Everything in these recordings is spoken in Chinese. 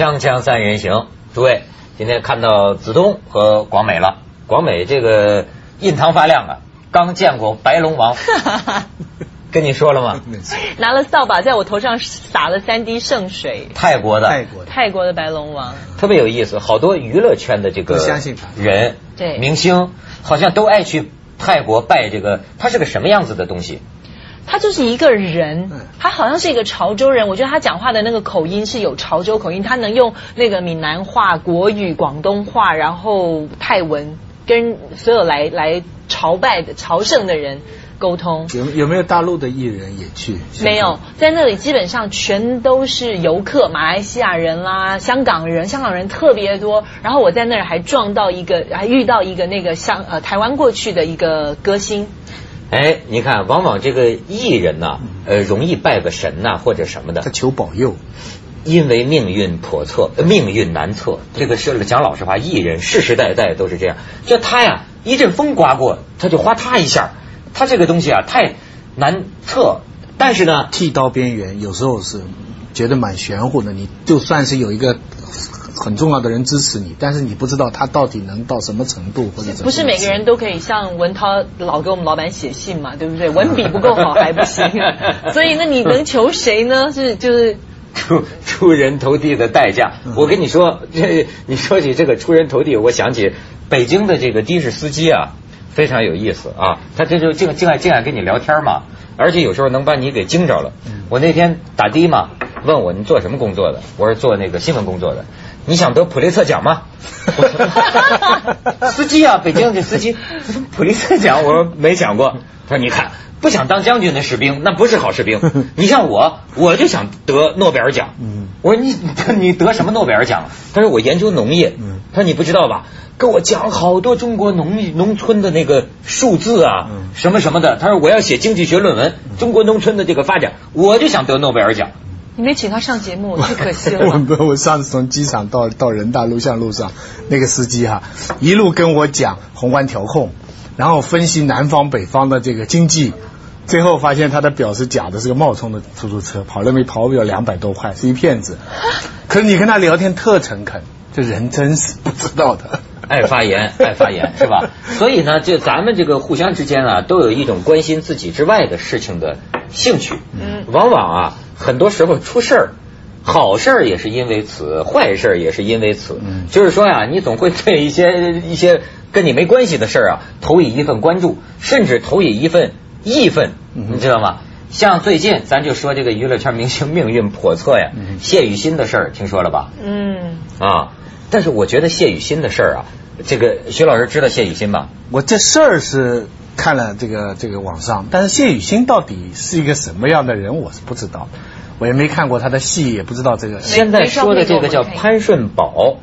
锵锵三人行，诸位，今天看到子东和广美了。广美这个印堂发亮啊，刚见过白龙王，跟你说了吗？拿了扫把在我头上洒了三滴圣水。泰国的，泰国的，泰国的白龙王特别有意思，好多娱乐圈的这个不相信他人，对明星好像都爱去泰国拜这个，它是个什么样子的东西？他就是一个人嗯，他好像是一个潮州人。我觉得他讲话的那个口音是有潮州口音，他能用那个闽南话、国语、广东话，然后泰文跟所有来来朝拜的朝圣的人沟通。有有没有大陆的艺人也去？没有，在那里基本上全都是游客，马来西亚人啦、香港人，香港人特别多。然后我在那儿还撞到一个，还遇到一个那个香呃台湾过去的一个歌星，哎，你看，往往这个艺人呐、呃，容易拜个神呐、或者什么的他，求保佑，因为命运叵测，呃命运难测。这个是讲老实话，艺人世世代代都是这样。就他呀，一阵风刮过，他就哗嗒一下，他这个东西啊太难测。但是呢，剃刀边缘有时候是觉得蛮玄乎的。你就算是有一个很重要的人支持你，但是你不知道他到底能到什么程度或者怎么。不是每个人都可以像文涛老给我们老板写信嘛，对不对？文笔不够好还不行，所以那你能求谁呢？是就是 出出人头地的代价。我跟你说，这你说起这个出人头地，我想起北京的这个的士司机啊，非常有意思啊。他这就净净爱净爱跟你聊天嘛，而且有时候能把你给惊着了。我那天打的嘛，问我你做什么工作的？我说做那个新闻工作的。你想得普利策奖吗？司机啊，北京的司机 普利策奖，我说没想过。他说你看，不想当将军的士兵，那不是好士兵。你像我，我就想得诺贝尔奖。嗯我说你你得什么诺贝尔奖？他说我研究农业。嗯他说你不知道吧？跟我讲好多中国农农村的那个数字啊，嗯什么什么的。他说我要写经济学论文，中国农村的这个发展，我就想得诺贝尔奖。你没请他上节目，太可惜了。我我上次从机场到到人大录像路上，那个司机哈、一路跟我讲宏观调控，然后分析南方北方的这个经济，最后发现他的表是假的，是个冒充的出租车，跑了没跑表两百多块，是一骗子。可是你跟他聊天特诚恳，这人真是不知道的。爱发言，爱发言是吧？所以呢，就咱们这个互相之间啊，都有一种关心自己之外的事情的兴趣。嗯往往啊，很多时候出事儿，好事儿也是因为此，坏事儿也是因为此。嗯就是说呀、你总会对一些一些跟你没关系的事儿啊，投以一份关注，甚至投以一份义愤，嗯你知道吗？像最近咱就说这个娱乐圈明星命运叵测呀，嗯谢雨欣的事儿听说了吧？嗯，啊，但是我觉得谢雨欣的事儿啊，这个徐老师知道谢雨欣吧？我这事儿是看了这个这个网上，但是谢雨欣到底是一个什么样的人，我是不知道，我也没看过他的戏，也不知道这个。现在说的这个叫潘顺宝，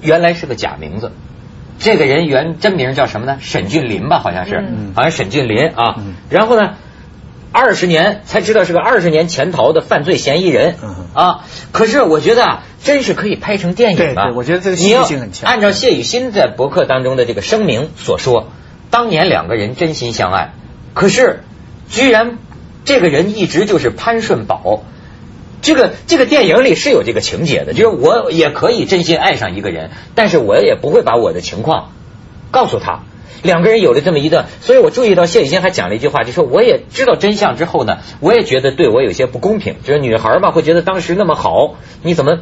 原来是个假名字。这个人原真名叫什么呢？沈俊林吧，好像是，嗯好像沈俊林啊。嗯然后呢，二十年才知道是个二十年潜逃的犯罪嫌疑人、嗯啊。可是我觉得啊，真是可以拍成电影啊。对对我觉得这个戏剧性很强按照谢雨欣在博客当中的这个声明所说，当年两个人真心相爱，可是居然这个人一直就是潘顺宝。这个这个电影里是有这个情节的，就是我也可以真心爱上一个人，但是我也不会把我的情况告诉他。两个人有了这么一段，所以我注意到谢雨欣还讲了一句话，就说我也知道真相之后呢，我也觉得对我有些不公平。就是女孩嘛，会觉得当时那么好，你怎么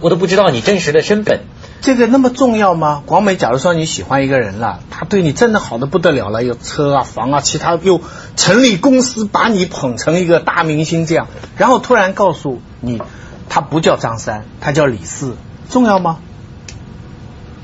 我都不知道你真实的身份。这个那么重要吗？广美，假如说你喜欢一个人了，他对你真的好的不得了了，有车啊、房啊，其他又成立公司把你捧成一个大明星这样，然后突然告诉你，他不叫张三，他叫李四，重要吗？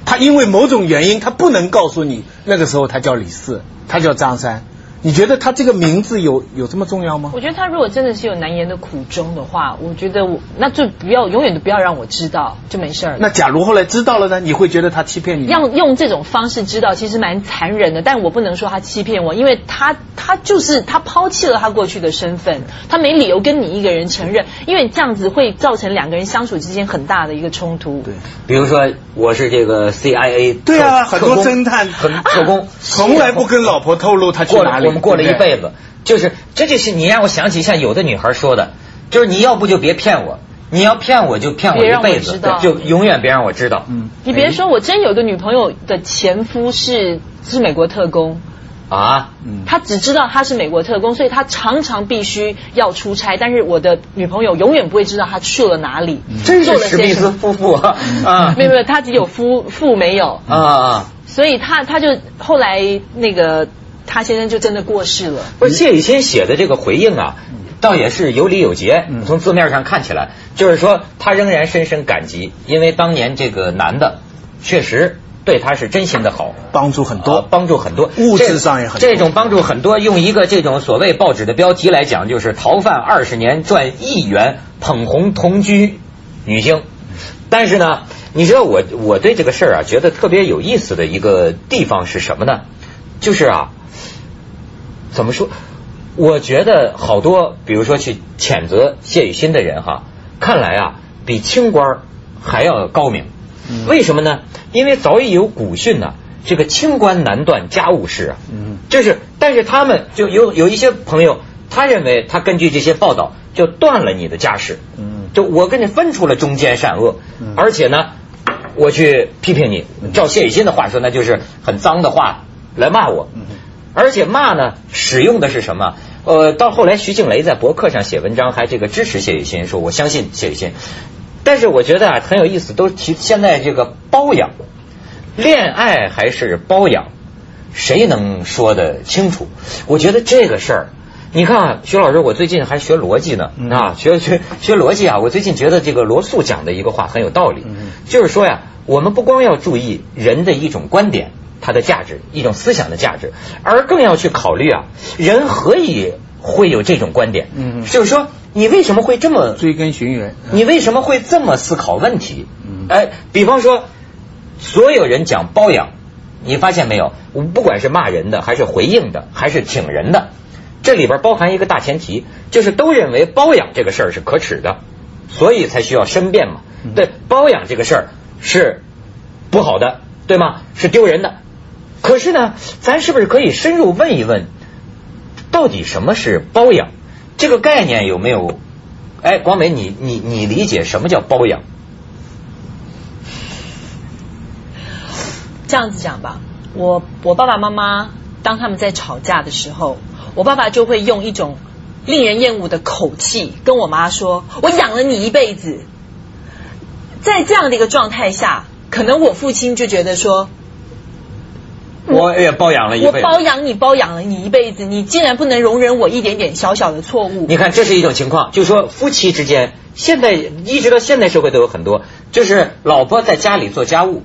他因为某种原因，他不能告诉你那个时候他叫李四，他叫张三。你觉得他这个名字有有这么重要吗？我觉得他如果真的是有难言的苦衷的话，我觉得我那就不要永远都不要让我知道，就没事儿。那假如后来知道了呢？你会觉得他欺骗你吗？要用这种方式知道，其实蛮残忍的。但我不能说他欺骗我，因为他他就是他抛弃了他过去的身份，他没理由跟你一个人承认，因为这样子会造成两个人相处之间很大的一个冲突。对，比如说我是这个 CIA，对啊很多侦探很特工，从来不跟老婆透露他去哪里。们过了一辈子，就是这就是你让我想起像有的女孩说的，就是你要不就别骗我，你要骗我就骗我一辈子就永远别让我知道。嗯，你别说，我真有个女朋友的前夫是是美国特工，啊，嗯，他只知道他是美国特工，所以他常常必须要出差，但是我的女朋友永远不会知道他去了哪里，真做了是史密斯。夫妇啊。啊。没有没有，他只有夫妇没有，啊啊！所以他他就后来那个他先生就真的过世了。不是谢雨欣写的这个回应啊，倒也是有理有节。嗯从字面上看起来，就是说他仍然深深感激，因为当年这个男的确实对他是真心的好。帮助很呃多。帮助很多，物质上也很多这种帮助很多。用一个这种所谓报纸的标题来讲，就是逃犯二十年赚亿元，捧红同居女星。但是呢，你知道我我对这个事儿啊，觉得特别有意思的一个地方是什么呢？就是啊，怎么说？我觉得好多，比如说去谴责谢雨欣的人哈，看来啊，比清官还要高明。嗯为什么呢？因为早已有古训呢、这个清官难断家务事啊。嗯，就是，但是他们就有有一些朋友，他认为他根据这些报道就断了你的家事。嗯就我跟你分出了忠奸善恶，嗯而且呢，我去批评你，照谢雨欣的话说，那就是很脏的话来骂我。嗯而且骂呢，使用的是什么？呃，到后来徐静蕾在博客上写文章，还这个支持谢雨欣，说我相信谢雨欣。但是我觉得啊，很有意思，都提现在这个包养，恋爱还是包养，谁能说得清楚？我觉得这个事儿，你看啊，徐老师，我最近还学逻辑呢，嗯啊，学学学逻辑啊，我最近觉得这个罗素讲的一个话很有道理，嗯就是说呀，我们不光要注意人的一种观点。它的价值，一种思想的价值，而更要去考虑啊，人何以会有这种观点？嗯就是说，你为什么会这么追根寻源。你为什么会这么思考问题嗯？哎，比方说，所有人讲包养，你发现没有？不管是骂人的，还是回应的，还是挺人的，这里边包含一个大前提，就是都认为包养这个事儿是可耻的，所以才需要申辩嘛。嗯对，包养这个事儿是不好的，对吗？是丢人的。可是呢，咱是不是可以深入问一问，到底什么是包养？这个概念有没有？哎，广美，你你你理解什么叫包养？这样子讲吧，我我爸爸妈妈当他们在吵架的时候，我爸爸就会用一种令人厌恶的口气跟我妈说：“我养了你一辈子。”在这样的一个状态下，可能我父亲就觉得说我也包养了一我辈子。包养你，包养了你一辈子，你竟然不能容忍我一点点小小的错误。你看，这是一种情况，就是说夫妻之间，现在一直到现代社会都有很多，就是老婆在家里做家务，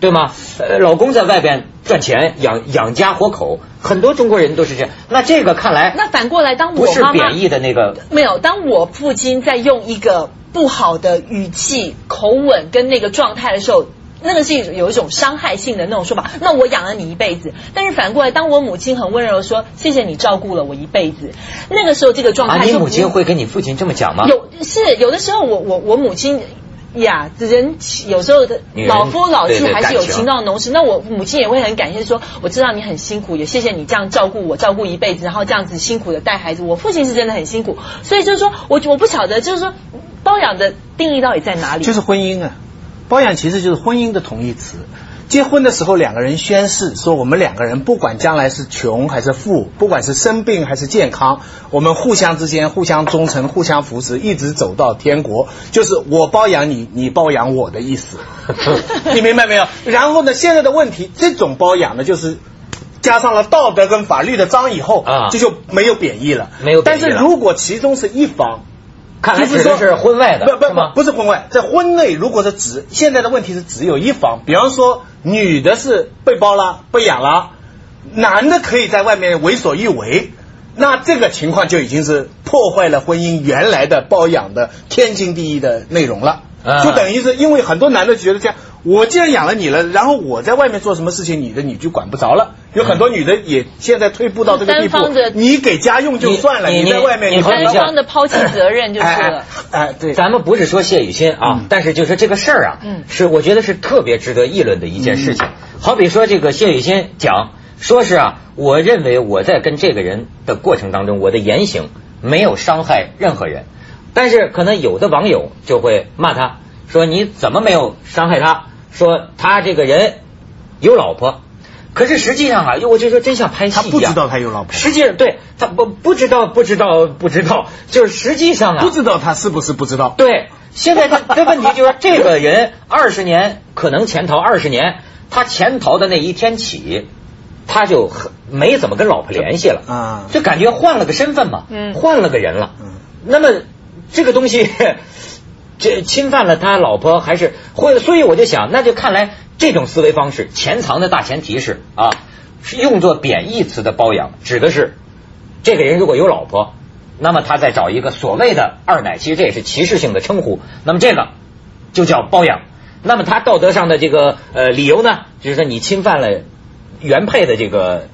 对吗？呃，老公在外边赚钱养养家活口，很多中国人都是这样。那这个看来那反过来，当我妈妈贬义的那个，没有，当我父亲在用一个不好的语气、口吻跟那个状态的时候，那个是有一种伤害性的那种说法。那我养了你一辈子，但是反过来，当我母亲很温柔的说：“谢谢你照顾了我一辈子。”那个时候，这个状啊，态你母亲会跟你父亲这么讲吗？有是有的时候我，我我母亲呀，人有时候的老夫老妻还是有情情到浓时。那我母亲也会很感谢说，我知道你很辛苦，也谢谢你这样照顾我，照顾一辈子，然后这样子辛苦的带孩子。我父亲是真的很辛苦，所以就是说我我不晓得，就是说包养的定义到底在哪里？就是婚姻啊，包养其实就是婚姻的同义词。结婚的时候，两个人宣誓说，我们两个人不管将来是穷还是富，不管是生病还是健康，我们互相之间互相忠诚、互相扶持，一直走到天国，就是我包养你，你包养我的意思。你明白没有？然后呢，现在的问题，这种包养呢，就是加上了道德跟法律的章以后，啊这就没有贬义了。没有贬义了但是如果其中是一方。看来就是说指的是婚外的，不不不？不是婚外，在婚内如果是只现在的问题是只有一方，比方说女的是被包了、被养了，男的可以在外面为所欲为，那这个情况就已经是破坏了婚姻原来的包养的天经地义的内容了。啊就等于是因为很多男的觉得这样，我既然养了你了，然后我在外面做什么事情，你的你就管不着了。有很多女的也现在退步到这个地步单方的，你给家用就算了，你你在外面你单方的抛弃责任就是哎了。哎哎，对，咱们不是说谢雨欣啊，嗯但是就是这个事儿啊，嗯是我觉得是特别值得议论的一件事情。好比说这个谢雨欣讲，说是啊，我认为我在跟这个人的过程当中，我的言行没有伤害任何人，但是可能有的网友就会骂他说你怎么没有伤害他？说他这个人有老婆。可是实际上啊，我就说真像拍戏一样，他不知道他有老婆。实际上，对他不不知道，不知道，不知道，就是实际上啊，不知道他是不是不知道。对，现在他的问题就是这个人二十年可能潜逃二十年，他潜逃的那一天起，他就很没怎么跟老婆联系了啊，就感觉换了个身份嘛，嗯换了个人了。嗯那么这个东西，这侵犯了他老婆还是会，所以我就想，那就看来这种思维方式潜藏的大前提是啊，是用作贬义词的包养，指的是这个人如果有老婆，那么他再找一个所谓的二奶，其实这也是歧视性的称呼，那么这个就叫包养。那么他道德上的这个呃理由呢，就是说你侵犯了原配的这个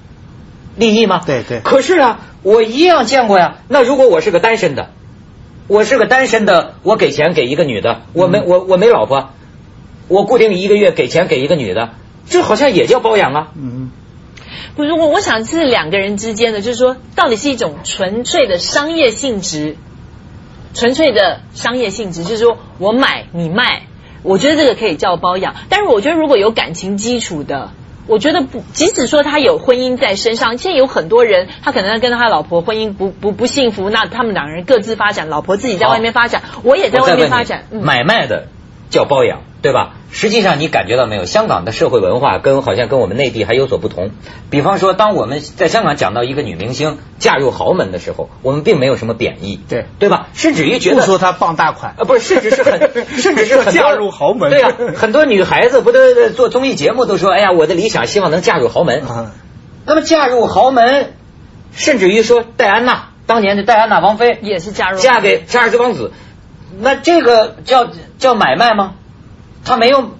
利益吗？对对可是啊，我一样见过呀。那如果我是个单身的，我是个单身的，我给钱给一个女的，我没、我我没老婆，我固定一个月给钱给一个女的，这好像也叫包养啊。嗯，不是我，我想是两个人之间的，就是说，到底是一种纯粹的商业性质，纯粹的商业性质，就是说我买你卖，我觉得这个可以叫包养。但是我觉得如果有感情基础的，我觉得不，即使说他有婚姻在身上，现在有很多人，他可能跟他老婆婚姻不不不幸福，那他们两个人各自发展，老婆自己在外面发展，我也在外面发展，嗯，买卖的叫包养，对吧？实际上你感觉到没有？香港的社会文化跟好像跟我们内地还有所不同。比方说，当我们在香港讲到一个女明星嫁入豪门的时候，我们并没有什么贬义，对对吧？甚至于觉得不说她傍大款啊，不是，甚至是很，甚至是很嫁入豪门对啊，很多女孩子不都做综艺节目都说，哎呀，我的理想希望能嫁入豪门。啊，那么嫁入豪门，甚至于说戴安娜当年的戴安娜王妃也是嫁入嫁给查尔斯王子，那这个叫叫买卖吗？他没有，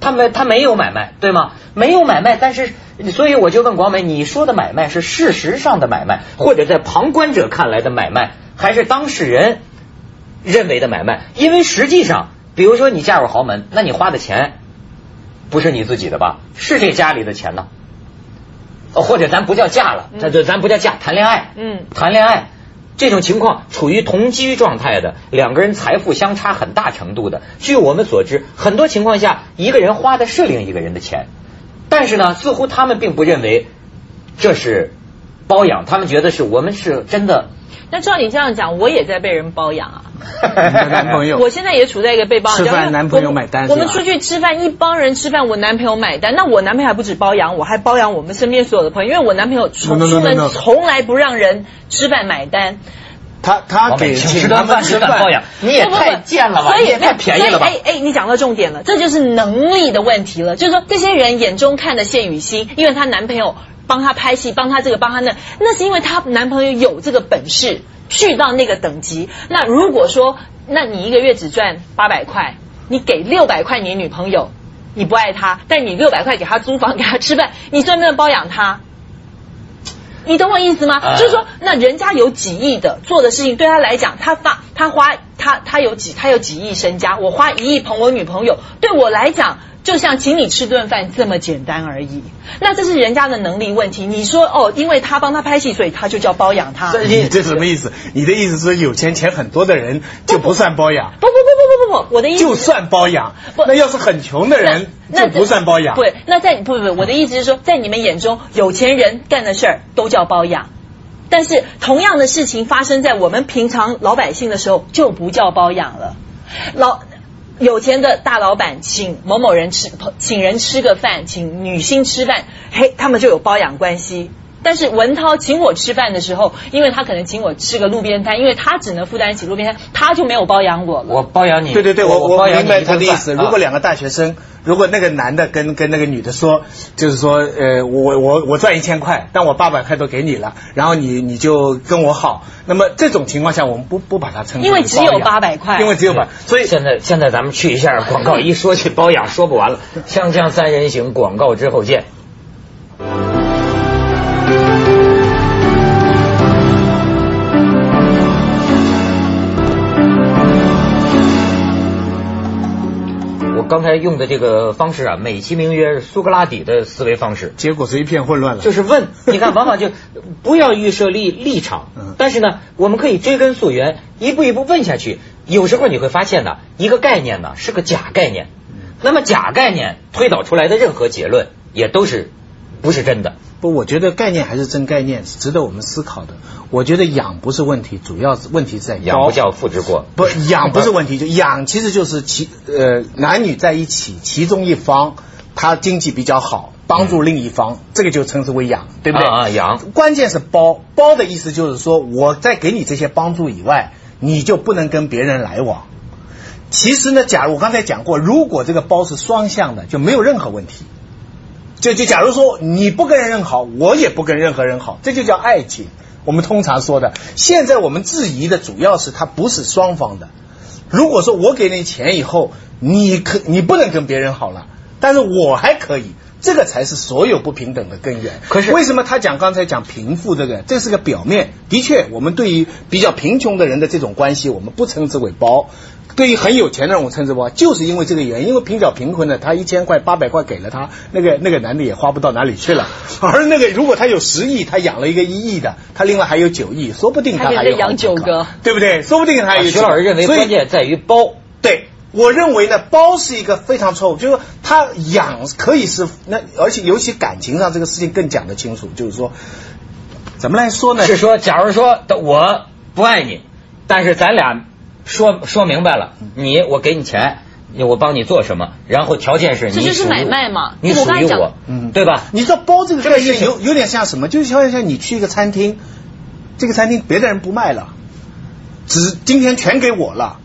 他没他没有买卖，对吗？没有买卖，但是所以我就问广美，你说的买卖是事实上的买卖，或者在旁观者看来的买卖，还是当事人认为的买卖？因为实际上，比如说你嫁入豪门，那你花的钱不是你自己的吧？是这家里的钱呢？哦或者咱不叫嫁了，咱就咱不叫嫁，谈恋爱，嗯谈恋爱这种情况处于同居状态的两个人财富相差很大程度的，据我们所知，很多情况下一个人花的是另一个人的钱，但是呢，似乎他们并不认为这是包养，他们觉得是我们是真的。那照你这样讲，我也在被人包养啊。男朋友 我现在也处在一个被包养吃状态饭男朋友买单我们出去吃饭，一帮人吃饭，我男朋友买单。那我男朋友还不止包养我，还包养我们身边所有的朋友，因为我男朋友出出门.从来不让人吃饭买单。他他给请吃顿饭他们吃吃饭包养，你也太贱了吧，所以你也太便宜了吧所以哎哎，你讲到重点了，这就是能力的问题了。就是说，这些人眼中看的谢雨欣，因为她男朋友帮她拍戏，帮她这个帮她那，那是因为她男朋友有这个本事，去到那个等级。那如果说，那你一个月只赚八百块，你给六百块你女朋友，你不爱她，但你六百块给她租房，给她吃饭，你算不算包养她？你懂我意思吗？啊就是说，那人家有几亿的做的事情，对他来讲，他发他花他他有几他有几亿身家，我花一亿捧我女朋友，对我来讲，就像请你吃顿饭这么简单而已。那这是人家的能力问题。你说哦，因为他帮他拍戏，所以他就叫包养他。这你这什么意思？你的意思是有钱钱很多的人就不算包养，不不不不不不不，我的意思就算包养。那要是很穷的人就不算包养。不，那在不不不，我的意思是说，在你们眼中，有钱人干的事儿都叫包养。但是同样的事情发生在我们平常老百姓的时候，就不叫包养了。老有钱的大老板请某某人吃，请人吃个饭，请女星吃饭，嘿，他们就有包养关系。但是文涛请我吃饭的时候，因为他可能请我吃个路边摊，因为他只能负担起路边摊，他就没有包养我了。我包养你，对对对，我我明白他的意思。啊如果两个大学生，如果那个男的跟跟那个女的说，就是说，呃，我我我赚一千块，但我八百块都给你了，然后你你就跟我好，那么这种情况下，我们不不把它称之为因为只有包养800块因为只有八，所以现在现在咱们去一下广告，一说起包养说不完了。锵锵三人行，广告之后见。刚才用的这个方式啊，美其名曰苏格拉底的思维方式，结果是一片混乱了。就是问，你看，往往就不要预设立立场嗯，但是呢，我们可以追根溯源，一步一步问下去。有时候你会发现呢，一个概念呢是个假概念，那么假概念推导出来的任何结论也都是不是真的。不，我觉得概念还是真概念，是值得我们思考的。我觉得养不是问题，主要是问题在包养不教，复制过。不养不是问题，就 养其实就是其呃男女在一起，其中一方他经济比较好，帮助另一方，这个就称之为养，对不对？啊啊养关键是包包的意思就是说，我在给你这些帮助以外，你就不能跟别人来往。其实呢，假如我刚才讲过，如果这个包是双向的，就没有任何问题。就就假如说你不跟人好，我也不跟任何人好，这就叫爱情。我们通常说的，现在我们质疑的主要是它不是双方的。如果说我给你钱以后，你可你不能跟别人好了，但是我还可以，这个才是所有不平等的根源。可是为什么他讲刚才讲贫富这个，这是个表面。的确，我们对于比较贫穷的人的这种关系，我们不称之为包。对于很有钱的人，我称之为，就是因为这个原因，因为比较贫困的，他一千块、八百块给了他，那个那个男的也花不到哪里去了。而那个如果他有十亿，他养了一个一亿的，他另外还有九亿，说不定他还有养九个对不对？说不定他还有。徐老师认为所以关键在于包。对，我认为呢，包是一个非常错误，就是说他养可以是那，而且尤其感情上这个事情更讲得清楚，就是说怎么来说呢？是说，假如说我不爱你，但是咱俩说说明白了，你我给你钱，我帮你做什么，然后条件是你这就是属于买卖嘛你属于我，嗯对吧？你知道包这个概念有有点像什么？就是像像你去一个餐厅，这个餐厅别的人不卖了，只今天全给我了。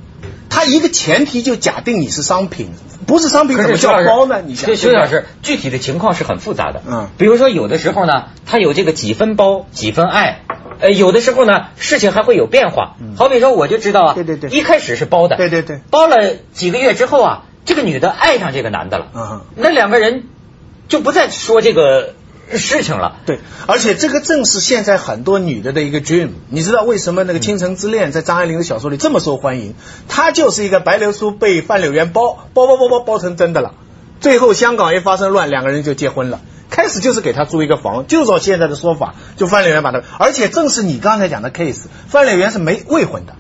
他一个前提就假定你是商品，不是商品怎么叫包呢？你想，徐徐老师，具体的情况是很复杂的。嗯比如说有的时候呢，他有这个几分包几分爱，呃，有的时候呢，事情还会有变化。好比说，我就知道啊，对对对一开始是包的，对对对包了几个月之后啊，这个女的爱上这个男的了，嗯那两个人就不再说这个事情了。对，而且这个正是现在很多女的的一个 dream。你知道为什么那个《倾城之恋》在张爱玲的小说里这么受欢迎？她就是一个白流苏被范柳园包包包包包包成真的了，最后香港一发生乱，两个人就结婚了。开始就是给他租一个房，就照现在的说法，就范柳元把他，而且正是你刚才讲的 case，范柳元是没未婚的。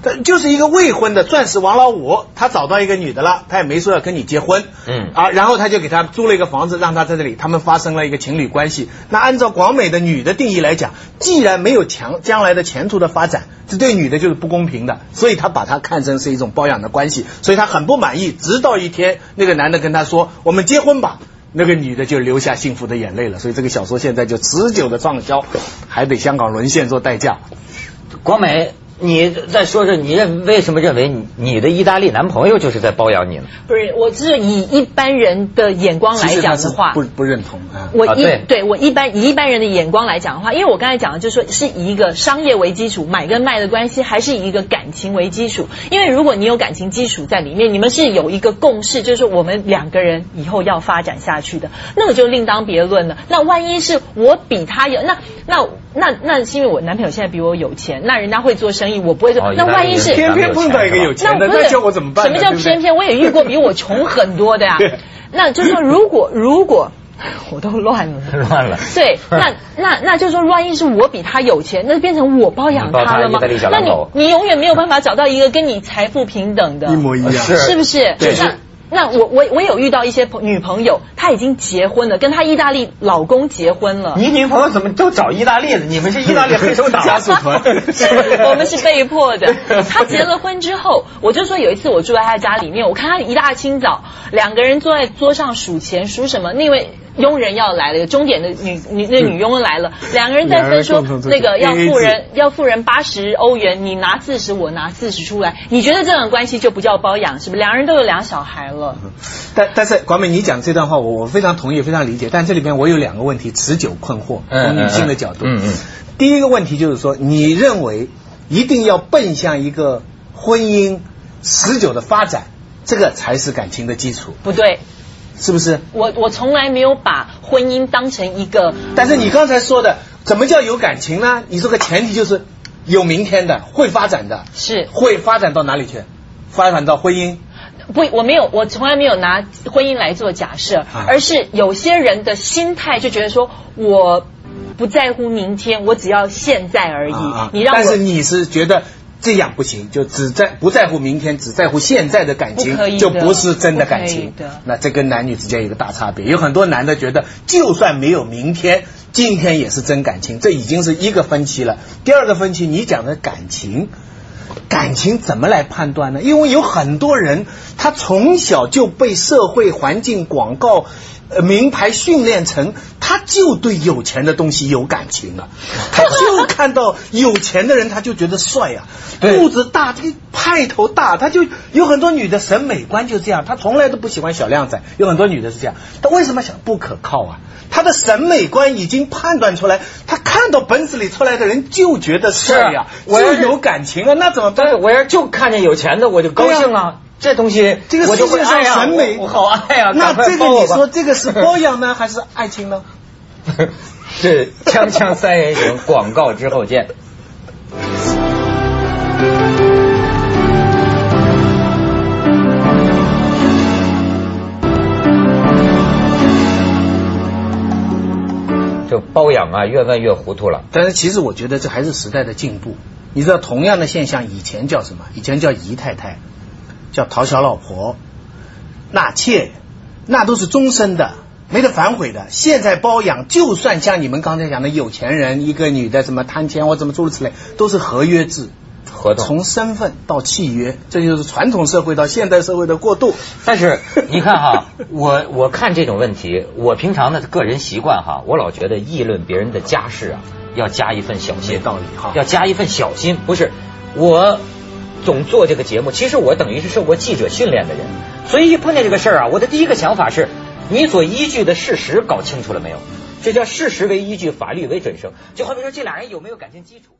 他就是一个未婚的钻石王老五，他找到一个女的了，他也没说要跟你结婚，嗯啊，然后他就给他租了一个房子，让他在这里，他们发生了一个情侣关系。那按照广美的女的定义来讲，既然没有强将来的前途的发展，这对女的就是不公平的，所以他把它看成是一种包养的关系，所以他很不满意。直到一天，那个男的跟他说：“我们结婚吧。”那个女的就流下幸福的眼泪了，所以这个小说现在就持久的畅销，还得香港沦陷做代价。国美，你再说说，你认为什么认为你你的意大利男朋友就是在包养你呢？不是，我是以一般人的眼光来讲的话，不不认同啊。我一、啊对我一般以一般人的眼光来讲的话，因为我刚才讲的就是说是以一个商业为基础，买跟卖的关系，还是以一个感情为基础。因为如果你有感情基础在里面，你们是有一个共识，就是我们两个人以后要发展下去的，那个就另当别论了。那万一是我比他有，那那那那是因为我男朋友现在比我有钱，那人家会做生意，我不会做。哦那万一是偏偏碰到一个有钱的，那叫我怎么办？什么叫偏偏？我也遇过比我穷很多的呀对。那就是说，如果如果我都乱了。乱了。对，那那那就是说，万一是我比他有钱，那变成我包养他了吗？那你你永远没有办法找到一个跟你财富平等的，一模一样。是是不是？对那那我我我有遇到一些朋女朋友，她已经结婚了，跟她意大利老公结婚了。你女朋友怎么都找意大利的？你们是意大利黑手党家属团我们是被迫的。她结了婚之后，我就说有一次我住在她家里面，我看她一大清早，两个人坐在桌上数钱，数什么？那位佣人要来了，钟点的女女那女佣来了，两个人在分说那个要付人要富人八十欧元，你拿四十，我拿四十出来，你觉得这种关系就不叫包养是不是？两人都有两小孩了，但但是广美，你讲这段话，我我非常同意，非常理解。但这里边我有两个问题持久困惑，嗯从女性的角度。嗯嗯第一个问题就是说，你认为一定要奔向一个婚姻持久的发展，这个才是感情的基础，不对。是不是？我我从来没有把婚姻当成一个但是你刚才说的，怎么叫有感情呢？你这个前提就是有明天的，会发展的，是会发展到哪里去？发展到婚姻。不，我没有，我从来没有拿婚姻来做假设，啊而是有些人的心态就觉得说，我不在乎明天，我只要现在而已。啊你让我但是你是觉得这样不行，就只在不在乎明天，只在乎现在的感情就不是真的感情。那这跟男女之间有一个大差别。有很多男的觉得，就算没有明天，今天也是真感情，这已经是一个分歧了。第二个分歧，你讲的感情。感情怎么来判断呢？因为有很多人，他从小就被社会环境、广告、呃名牌训练成，他就对有钱的东西有感情啊。他就看到有钱的人，他就觉得帅啊，肚子大，这个派头大，他就有很多女的审美观就这样，他从来都不喜欢小靓仔。有很多女的是这样，她为什么想不可靠啊？他的审美观已经判断出来，他看到本子里出来的人就觉得帅呀、是我要就有感情啊，那怎么办？我要就看见有钱的，我就高兴啊。这东西这个我就会世界上审美，我我好爱啊。那这个你说这个是包养呢，还是爱情呢？是锵锵三人行，广告之后见。就包养啊，越问越糊涂了。但是其实我觉得这还是时代的进步。你知道，同样的现象以前叫什么？以前叫姨太太，叫讨小老婆、纳妾，那都是终身的，没得反悔的。现在包养，就算像你们刚才讲的有钱人，一个女的什么贪钱或怎么诸如此类，都是合约制。合同从身份到契约，这就是传统社会到现代社会的过渡。但是你看哈，我我看这种问题，我平常的个人习惯哈，我老觉得议论别人的家事啊，要加一份小心，道理哈要加一份小心。不是我总做这个节目，其实我等于是受过记者训练的人，所以一碰见这个事儿啊，我的第一个想法是，你所依据的事实搞清楚了没有？这叫事实为依据，法律为准绳。就好比说这俩人有没有感情基础？